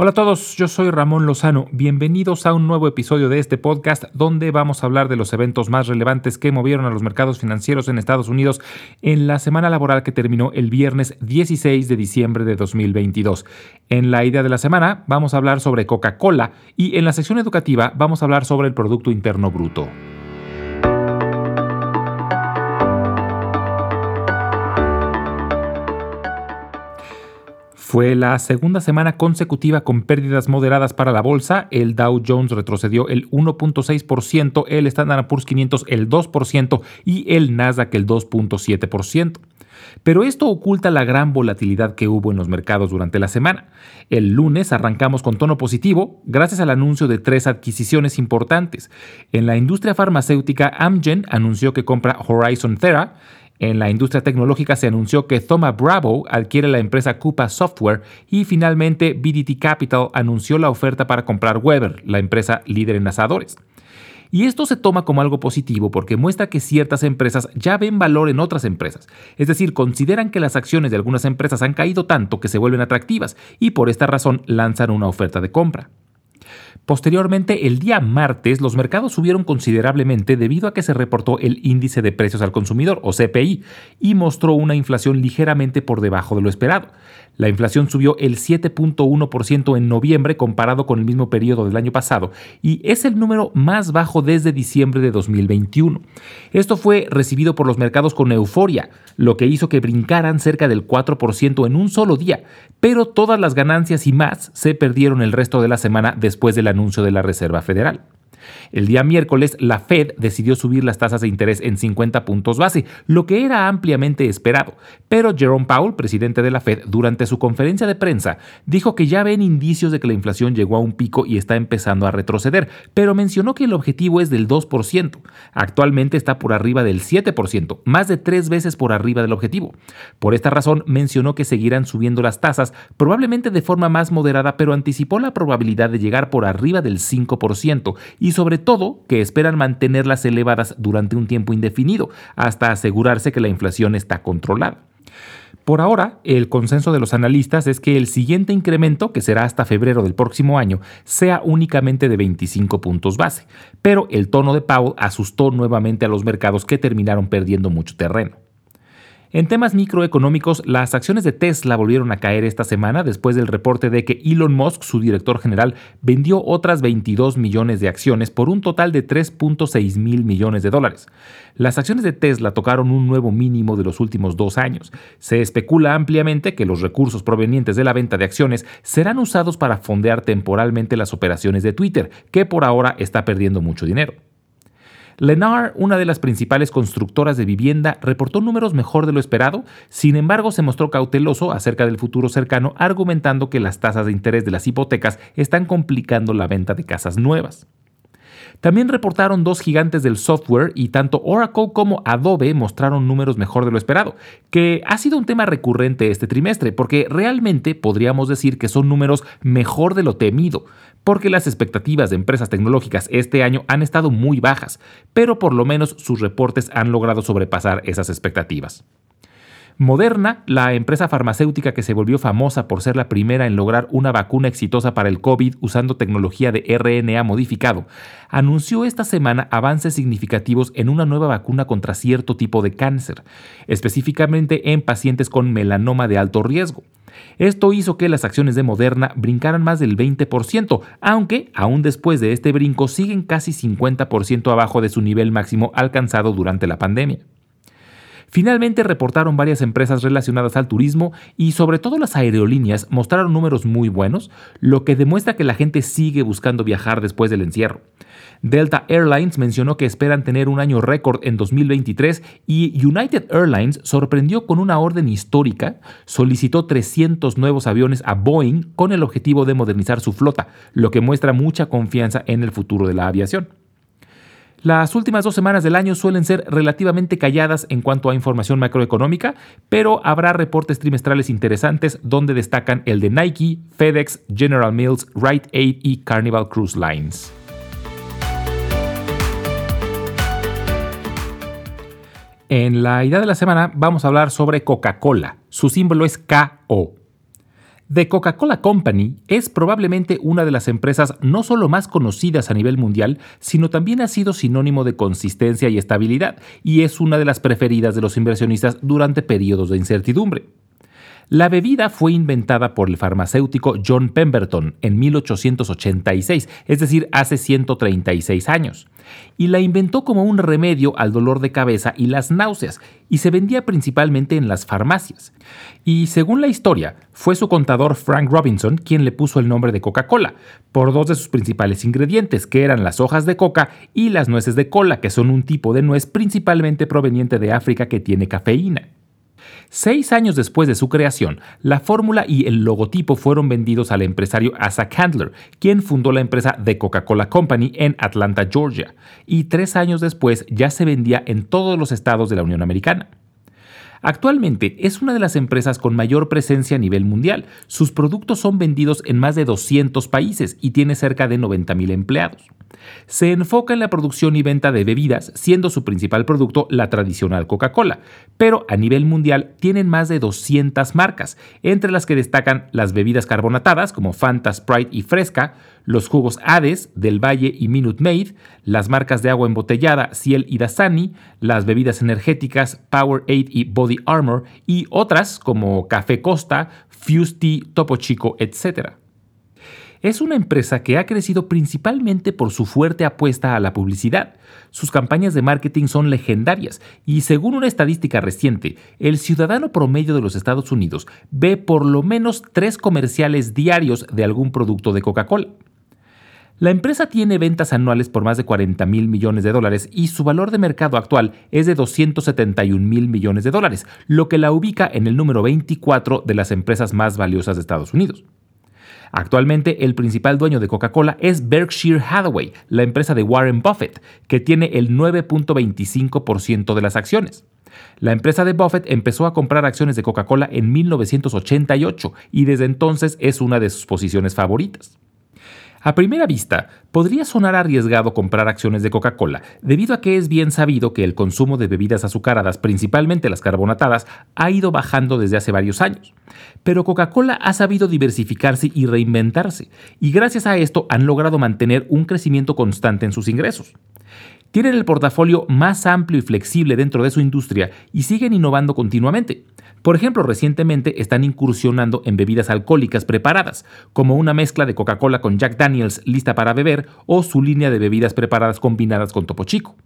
Hola a todos, yo soy Ramón Lozano. Bienvenidos a un nuevo episodio de este podcast donde vamos a hablar de los eventos más relevantes que movieron a los mercados financieros en Estados Unidos en la semana laboral que terminó el viernes 16 de diciembre de 2022. En la idea de la semana vamos a hablar sobre Coca-Cola y en la sección educativa vamos a hablar sobre el Producto Interno Bruto. Fue la segunda semana consecutiva con pérdidas moderadas para la bolsa. El Dow Jones retrocedió el 1.6%, el Standard Poor's 500 el 2% y el Nasdaq el 2.7%. Pero esto oculta la gran volatilidad que hubo en los mercados durante la semana. El lunes arrancamos con tono positivo gracias al anuncio de tres adquisiciones importantes. En la industria farmacéutica, Amgen anunció que compra Horizon Thera, en la industria tecnológica se anunció que Thoma Bravo adquiere la empresa Coupa Software y finalmente BDT Capital anunció la oferta para comprar Weber, la empresa líder en asadores. Y esto se toma como algo positivo porque muestra que ciertas empresas ya ven valor en otras empresas, es decir, consideran que las acciones de algunas empresas han caído tanto que se vuelven atractivas y por esta razón lanzan una oferta de compra. Posteriormente, el día martes, los mercados subieron considerablemente debido a que se reportó el índice de precios al consumidor, o CPI, y mostró una inflación ligeramente por debajo de lo esperado. La inflación subió el 7.1% en noviembre comparado con el mismo periodo del año pasado y es el número más bajo desde diciembre de 2021. Esto fue recibido por los mercados con euforia, lo que hizo que brincaran cerca del 4% en un solo día, pero todas las ganancias y más se perdieron el resto de la semana después del anuncio de la Reserva Federal. El día miércoles, la Fed decidió subir las tasas de interés en 50 puntos base, lo que era ampliamente esperado. Pero Jerome Powell, presidente de la Fed, durante su conferencia de prensa, dijo que ya ven indicios de que la inflación llegó a un pico y está empezando a retroceder, pero mencionó que el objetivo es del 2%. Actualmente está por arriba del 7%, más de tres veces por arriba del objetivo. Por esta razón, mencionó que seguirán subiendo las tasas, probablemente de forma más moderada, pero anticipó la probabilidad de llegar por arriba del 5% y sobre todo que esperan mantenerlas elevadas durante un tiempo indefinido, hasta asegurarse que la inflación está controlada. Por ahora, el consenso de los analistas es que el siguiente incremento, que será hasta febrero del próximo año, sea únicamente de 25 puntos base, pero el tono de Powell asustó nuevamente a los mercados que terminaron perdiendo mucho terreno. En temas microeconómicos, las acciones de Tesla volvieron a caer esta semana después del reporte de que Elon Musk, su director general, vendió otras 22 millones de acciones por un total de 3.6 mil millones de dólares. Las acciones de Tesla tocaron un nuevo mínimo de los últimos dos años. Se especula ampliamente que los recursos provenientes de la venta de acciones serán usados para fondear temporalmente las operaciones de Twitter, que por ahora está perdiendo mucho dinero. Lennar, una de las principales constructoras de vivienda, reportó números mejor de lo esperado, sin embargo se mostró cauteloso acerca del futuro cercano, argumentando que las tasas de interés de las hipotecas están complicando la venta de casas nuevas. También reportaron dos gigantes del software y tanto Oracle como Adobe mostraron números mejor de lo esperado, que ha sido un tema recurrente este trimestre, porque realmente podríamos decir que son números mejor de lo temido, porque las expectativas de empresas tecnológicas este año han estado muy bajas, pero por lo menos sus reportes han logrado sobrepasar esas expectativas. Moderna, la empresa farmacéutica que se volvió famosa por ser la primera en lograr una vacuna exitosa para el COVID usando tecnología de RNA modificado, anunció esta semana avances significativos en una nueva vacuna contra cierto tipo de cáncer, específicamente en pacientes con melanoma de alto riesgo. Esto hizo que las acciones de Moderna brincaran más del 20%, aunque aún después de este brinco siguen casi 50% abajo de su nivel máximo alcanzado durante la pandemia. Finalmente reportaron varias empresas relacionadas al turismo y sobre todo las aerolíneas mostraron números muy buenos, lo que demuestra que la gente sigue buscando viajar después del encierro. Delta Airlines mencionó que esperan tener un año récord en 2023 y United Airlines sorprendió con una orden histórica, solicitó 300 nuevos aviones a Boeing con el objetivo de modernizar su flota, lo que muestra mucha confianza en el futuro de la aviación. Las últimas dos semanas del año suelen ser relativamente calladas en cuanto a información macroeconómica, pero habrá reportes trimestrales interesantes donde destacan el de Nike, FedEx, General Mills, Rite Aid y Carnival Cruise Lines. En la idea de la semana vamos a hablar sobre Coca-Cola. Su símbolo es KO. The Coca-Cola Company es probablemente una de las empresas no solo más conocidas a nivel mundial, sino también ha sido sinónimo de consistencia y estabilidad, y es una de las preferidas de los inversionistas durante periodos de incertidumbre. La bebida fue inventada por el farmacéutico John Pemberton en 1886, es decir, hace 136 años, y la inventó como un remedio al dolor de cabeza y las náuseas, y se vendía principalmente en las farmacias. Y según la historia, fue su contador Frank Robinson quien le puso el nombre de Coca-Cola, por dos de sus principales ingredientes, que eran las hojas de coca y las nueces de cola, que son un tipo de nuez principalmente proveniente de África que tiene cafeína. Seis años después de su creación, la fórmula y el logotipo fueron vendidos al empresario Asa Candler, quien fundó la empresa The Coca-Cola Company en Atlanta, Georgia, y tres años después ya se vendía en todos los estados de la Unión Americana. Actualmente es una de las empresas con mayor presencia a nivel mundial. Sus productos son vendidos en más de 200 países y tiene cerca de 90.000 empleados. Se enfoca en la producción y venta de bebidas, siendo su principal producto la tradicional Coca-Cola, pero a nivel mundial tienen más de 200 marcas, entre las que destacan las bebidas carbonatadas como Fanta, Sprite y Fresca, los jugos Hades del Valle y Minute Maid, las marcas de agua embotellada Ciel y Dasani, las bebidas energéticas Powerade y Body Armor y otras como Café Costa, Fuse Tea, Topo Chico, etc es una empresa que ha crecido principalmente por su fuerte apuesta a la publicidad. Sus campañas de marketing son legendarias y según una estadística reciente, el ciudadano promedio de los Estados Unidos ve por lo menos tres comerciales diarios de algún producto de Coca-Cola. La empresa tiene ventas anuales por más de 40 mil millones de dólares y su valor de mercado actual es de 271 mil millones de dólares, lo que la ubica en el número 24 de las empresas más valiosas de Estados Unidos. Actualmente el principal dueño de Coca-Cola es Berkshire Hathaway, la empresa de Warren Buffett, que tiene el 9.25% de las acciones. La empresa de Buffett empezó a comprar acciones de Coca-Cola en 1988 y desde entonces es una de sus posiciones favoritas. A primera vista, podría sonar arriesgado comprar acciones de Coca-Cola, debido a que es bien sabido que el consumo de bebidas azucaradas, principalmente las carbonatadas, ha ido bajando desde hace varios años. Pero Coca-Cola ha sabido diversificarse y reinventarse, y gracias a esto han logrado mantener un crecimiento constante en sus ingresos. Tienen el portafolio más amplio y flexible dentro de su industria y siguen innovando continuamente. Por ejemplo, recientemente están incursionando en bebidas alcohólicas preparadas, como una mezcla de Coca-Cola con Jack Daniels lista para beber o su línea de bebidas preparadas combinadas con Topo Chico.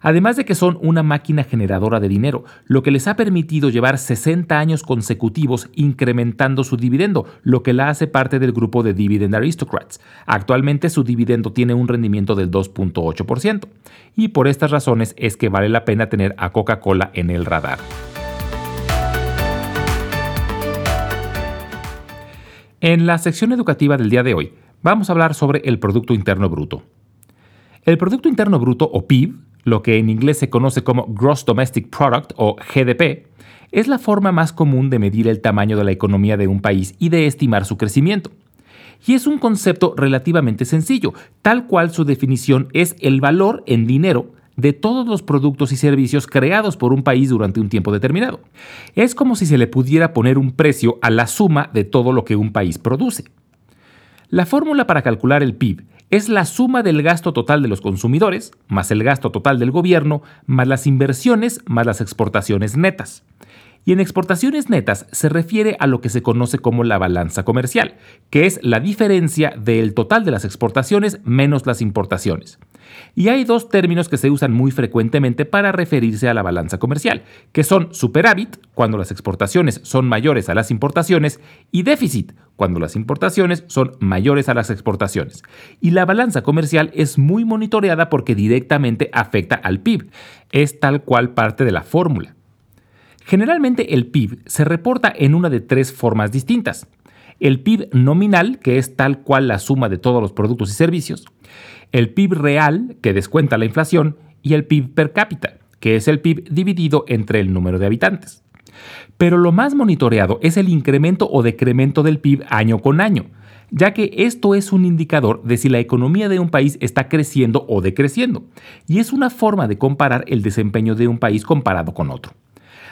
Además de que son una máquina generadora de dinero, lo que les ha permitido llevar 60 años consecutivos incrementando su dividendo, lo que la hace parte del grupo de Dividend Aristocrats. Actualmente su dividendo tiene un rendimiento del 2.8%, y por estas razones es que vale la pena tener a Coca-Cola en el radar. En la sección educativa del día de hoy, vamos a hablar sobre el Producto Interno Bruto. El Producto Interno Bruto, o PIB, lo que en inglés se conoce como Gross Domestic Product, o GDP, es la forma más común de medir el tamaño de la economía de un país y de estimar su crecimiento. Y es un concepto relativamente sencillo, tal cual su definición es el valor en dinero de todos los productos y servicios creados por un país durante un tiempo determinado. Es como si se le pudiera poner un precio a la suma de todo lo que un país produce. La fórmula para calcular el PIB es la suma del gasto total de los consumidores, más el gasto total del gobierno, más las inversiones, más las exportaciones netas. Y en exportaciones netas se refiere a lo que se conoce como la balanza comercial, que es la diferencia del total de las exportaciones menos las importaciones. Y hay dos términos que se usan muy frecuentemente para referirse a la balanza comercial, que son superávit, cuando las exportaciones son mayores a las importaciones, y déficit, cuando las importaciones son mayores a las exportaciones. Y la balanza comercial es muy monitoreada porque directamente afecta al PIB. Es tal cual parte de la fórmula. Generalmente el PIB se reporta en una de tres formas distintas. El PIB nominal, que es tal cual la suma de todos los productos y servicios, el PIB real, que descuenta la inflación, y el PIB per cápita, que es el PIB dividido entre el número de habitantes. Pero lo más monitoreado es el incremento o decremento del PIB año con año, ya que esto es un indicador de si la economía de un país está creciendo o decreciendo, y es una forma de comparar el desempeño de un país comparado con otro.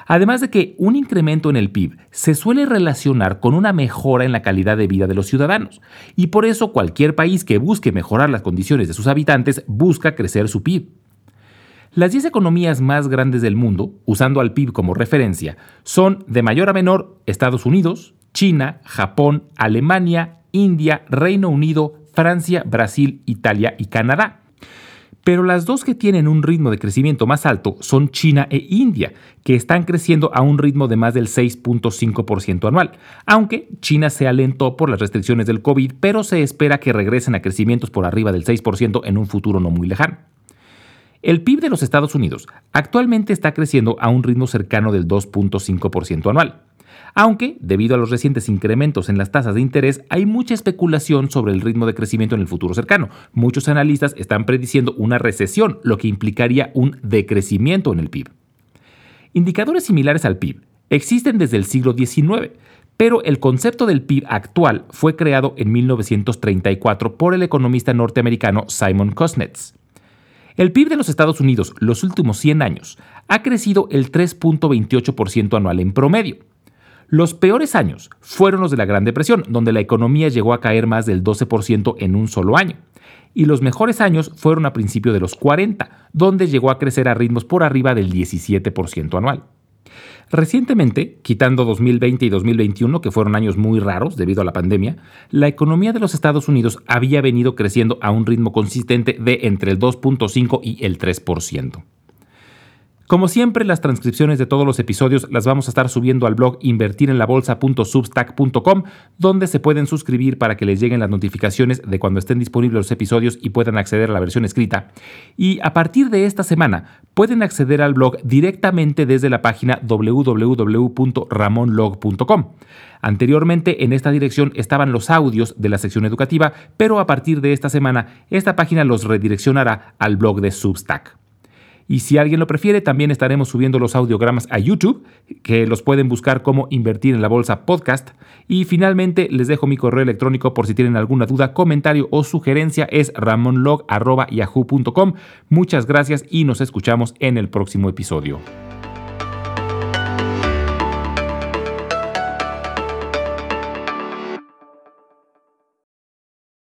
Además de que un incremento en el PIB se suele relacionar con una mejora en la calidad de vida de los ciudadanos, y por eso cualquier país que busque mejorar las condiciones de sus habitantes busca crecer su PIB. Las 10 economías más grandes del mundo, usando al PIB como referencia, son de mayor a menor Estados Unidos, China, Japón, Alemania, India, Reino Unido, Francia, Brasil, Italia y Canadá. Pero las dos que tienen un ritmo de crecimiento más alto son China e India, que están creciendo a un ritmo de más del 6.5% anual, aunque China se alentó por las restricciones del COVID, pero se espera que regresen a crecimientos por arriba del 6% en un futuro no muy lejano. El PIB de los Estados Unidos actualmente está creciendo a un ritmo cercano del 2.5% anual aunque, debido a los recientes incrementos en las tasas de interés, hay mucha especulación sobre el ritmo de crecimiento en el futuro cercano. Muchos analistas están prediciendo una recesión, lo que implicaría un decrecimiento en el PIB. Indicadores similares al PIB existen desde el siglo XIX, pero el concepto del PIB actual fue creado en 1934 por el economista norteamericano Simon Kuznets. El PIB de los Estados Unidos los últimos 100 años ha crecido el 3.28% anual en promedio. Los peores años fueron los de la Gran Depresión, donde la economía llegó a caer más del 12% en un solo año. Y los mejores años fueron a principios de los 40, donde llegó a crecer a ritmos por arriba del 17% anual. Recientemente, quitando 2020 y 2021, que fueron años muy raros debido a la pandemia, la economía de los Estados Unidos había venido creciendo a un ritmo consistente de entre el 2.5 y el 3%. Como siempre, las transcripciones de todos los episodios las vamos a estar subiendo al blog invertirenlabolsa.substack.com, donde se pueden suscribir para que les lleguen las notificaciones de cuando estén disponibles los episodios y puedan acceder a la versión escrita. Y a partir de esta semana, pueden acceder al blog directamente desde la página www.ramonlog.com. Anteriormente en esta dirección estaban los audios de la sección educativa, pero a partir de esta semana esta página los redireccionará al blog de Substack. Y si alguien lo prefiere, también estaremos subiendo los audiogramas a YouTube, que los pueden buscar como Invertir en la Bolsa Podcast. Y finalmente les dejo mi correo electrónico por si tienen alguna duda, comentario o sugerencia, es ramonlog.yahoo.com. Muchas gracias y nos escuchamos en el próximo episodio.